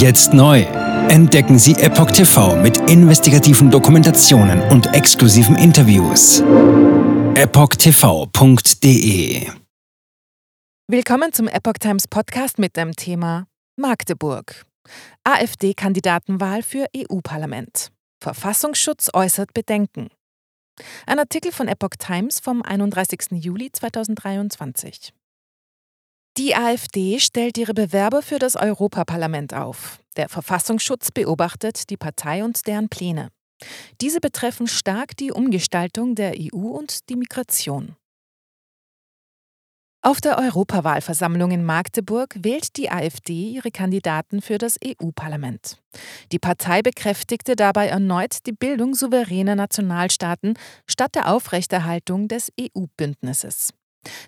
Jetzt neu. Entdecken Sie Epoch TV mit investigativen Dokumentationen und exklusiven Interviews. EpochTV.de Willkommen zum Epoch Times Podcast mit dem Thema Magdeburg. AfD-Kandidatenwahl für EU-Parlament. Verfassungsschutz äußert Bedenken. Ein Artikel von Epoch Times vom 31. Juli 2023. Die AfD stellt ihre Bewerber für das Europaparlament auf. Der Verfassungsschutz beobachtet die Partei und deren Pläne. Diese betreffen stark die Umgestaltung der EU und die Migration. Auf der Europawahlversammlung in Magdeburg wählt die AfD ihre Kandidaten für das EU-Parlament. Die Partei bekräftigte dabei erneut die Bildung souveräner Nationalstaaten statt der Aufrechterhaltung des EU-Bündnisses.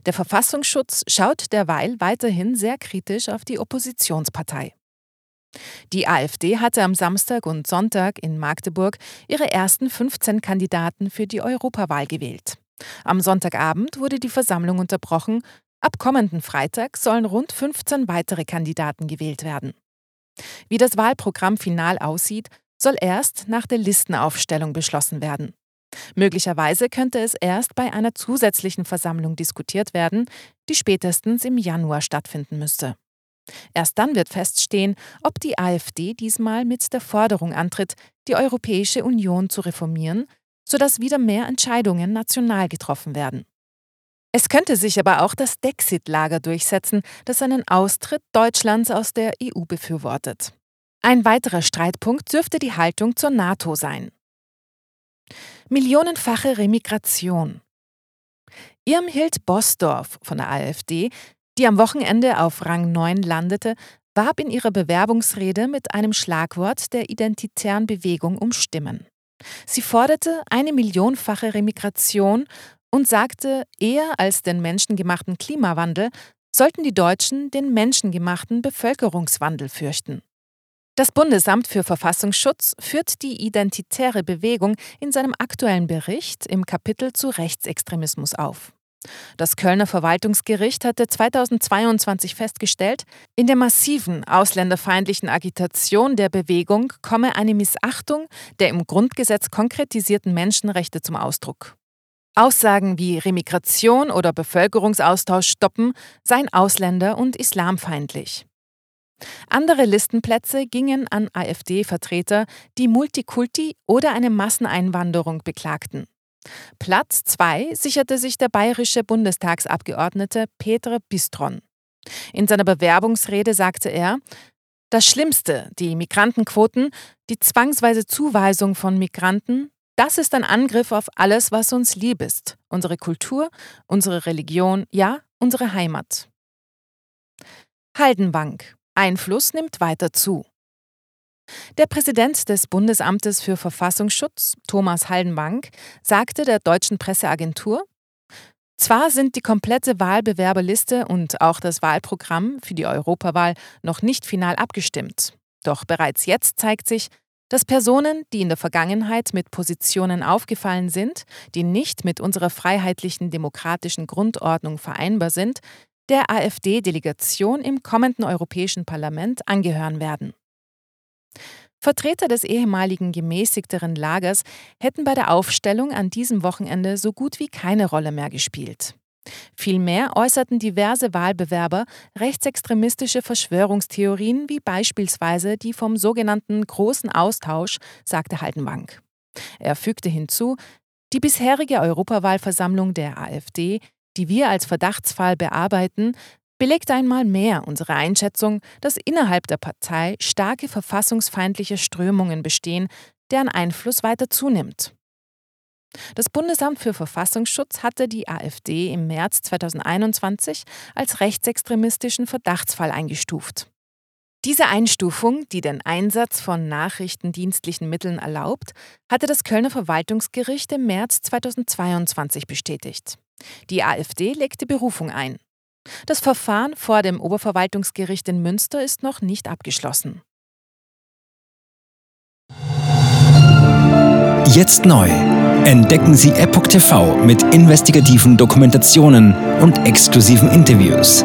Der Verfassungsschutz schaut derweil weiterhin sehr kritisch auf die Oppositionspartei. Die AfD hatte am Samstag und Sonntag in Magdeburg ihre ersten 15 Kandidaten für die Europawahl gewählt. Am Sonntagabend wurde die Versammlung unterbrochen. Ab kommenden Freitag sollen rund 15 weitere Kandidaten gewählt werden. Wie das Wahlprogramm final aussieht, soll erst nach der Listenaufstellung beschlossen werden. Möglicherweise könnte es erst bei einer zusätzlichen Versammlung diskutiert werden, die spätestens im Januar stattfinden müsste. Erst dann wird feststehen, ob die AfD diesmal mit der Forderung antritt, die Europäische Union zu reformieren, sodass wieder mehr Entscheidungen national getroffen werden. Es könnte sich aber auch das Dexit-Lager durchsetzen, das einen Austritt Deutschlands aus der EU befürwortet. Ein weiterer Streitpunkt dürfte die Haltung zur NATO sein. Millionenfache Remigration. Irmhild Bosdorf von der AfD, die am Wochenende auf Rang 9 landete, warb in ihrer Bewerbungsrede mit einem Schlagwort der identitären Bewegung um Stimmen. Sie forderte eine millionenfache Remigration und sagte, eher als den menschengemachten Klimawandel sollten die Deutschen den menschengemachten Bevölkerungswandel fürchten. Das Bundesamt für Verfassungsschutz führt die identitäre Bewegung in seinem aktuellen Bericht im Kapitel zu Rechtsextremismus auf. Das Kölner Verwaltungsgericht hatte 2022 festgestellt, in der massiven ausländerfeindlichen Agitation der Bewegung komme eine Missachtung der im Grundgesetz konkretisierten Menschenrechte zum Ausdruck. Aussagen wie Remigration oder Bevölkerungsaustausch stoppen seien ausländer- und islamfeindlich. Andere Listenplätze gingen an AfD-Vertreter, die Multikulti oder eine Masseneinwanderung beklagten. Platz 2 sicherte sich der bayerische Bundestagsabgeordnete Peter Bistron. In seiner Bewerbungsrede sagte er, das Schlimmste, die Migrantenquoten, die zwangsweise Zuweisung von Migranten, das ist ein Angriff auf alles, was uns lieb ist, unsere Kultur, unsere Religion, ja, unsere Heimat. Haldenbank. Einfluss nimmt weiter zu. Der Präsident des Bundesamtes für Verfassungsschutz, Thomas Haldenbank, sagte der deutschen Presseagentur, zwar sind die komplette Wahlbewerberliste und auch das Wahlprogramm für die Europawahl noch nicht final abgestimmt. Doch bereits jetzt zeigt sich, dass Personen, die in der Vergangenheit mit Positionen aufgefallen sind, die nicht mit unserer freiheitlichen demokratischen Grundordnung vereinbar sind, der AfD-Delegation im kommenden Europäischen Parlament angehören werden. Vertreter des ehemaligen gemäßigteren Lagers hätten bei der Aufstellung an diesem Wochenende so gut wie keine Rolle mehr gespielt. Vielmehr äußerten diverse Wahlbewerber rechtsextremistische Verschwörungstheorien wie beispielsweise die vom sogenannten Großen Austausch, sagte Haldenbank. Er fügte hinzu, die bisherige Europawahlversammlung der AfD die wir als Verdachtsfall bearbeiten, belegt einmal mehr unsere Einschätzung, dass innerhalb der Partei starke verfassungsfeindliche Strömungen bestehen, deren Einfluss weiter zunimmt. Das Bundesamt für Verfassungsschutz hatte die AfD im März 2021 als rechtsextremistischen Verdachtsfall eingestuft. Diese Einstufung, die den Einsatz von nachrichtendienstlichen Mitteln erlaubt, hatte das Kölner Verwaltungsgericht im März 2022 bestätigt. Die AfD legte Berufung ein. Das Verfahren vor dem Oberverwaltungsgericht in Münster ist noch nicht abgeschlossen. Jetzt neu. Entdecken Sie Epoch TV mit investigativen Dokumentationen und exklusiven Interviews.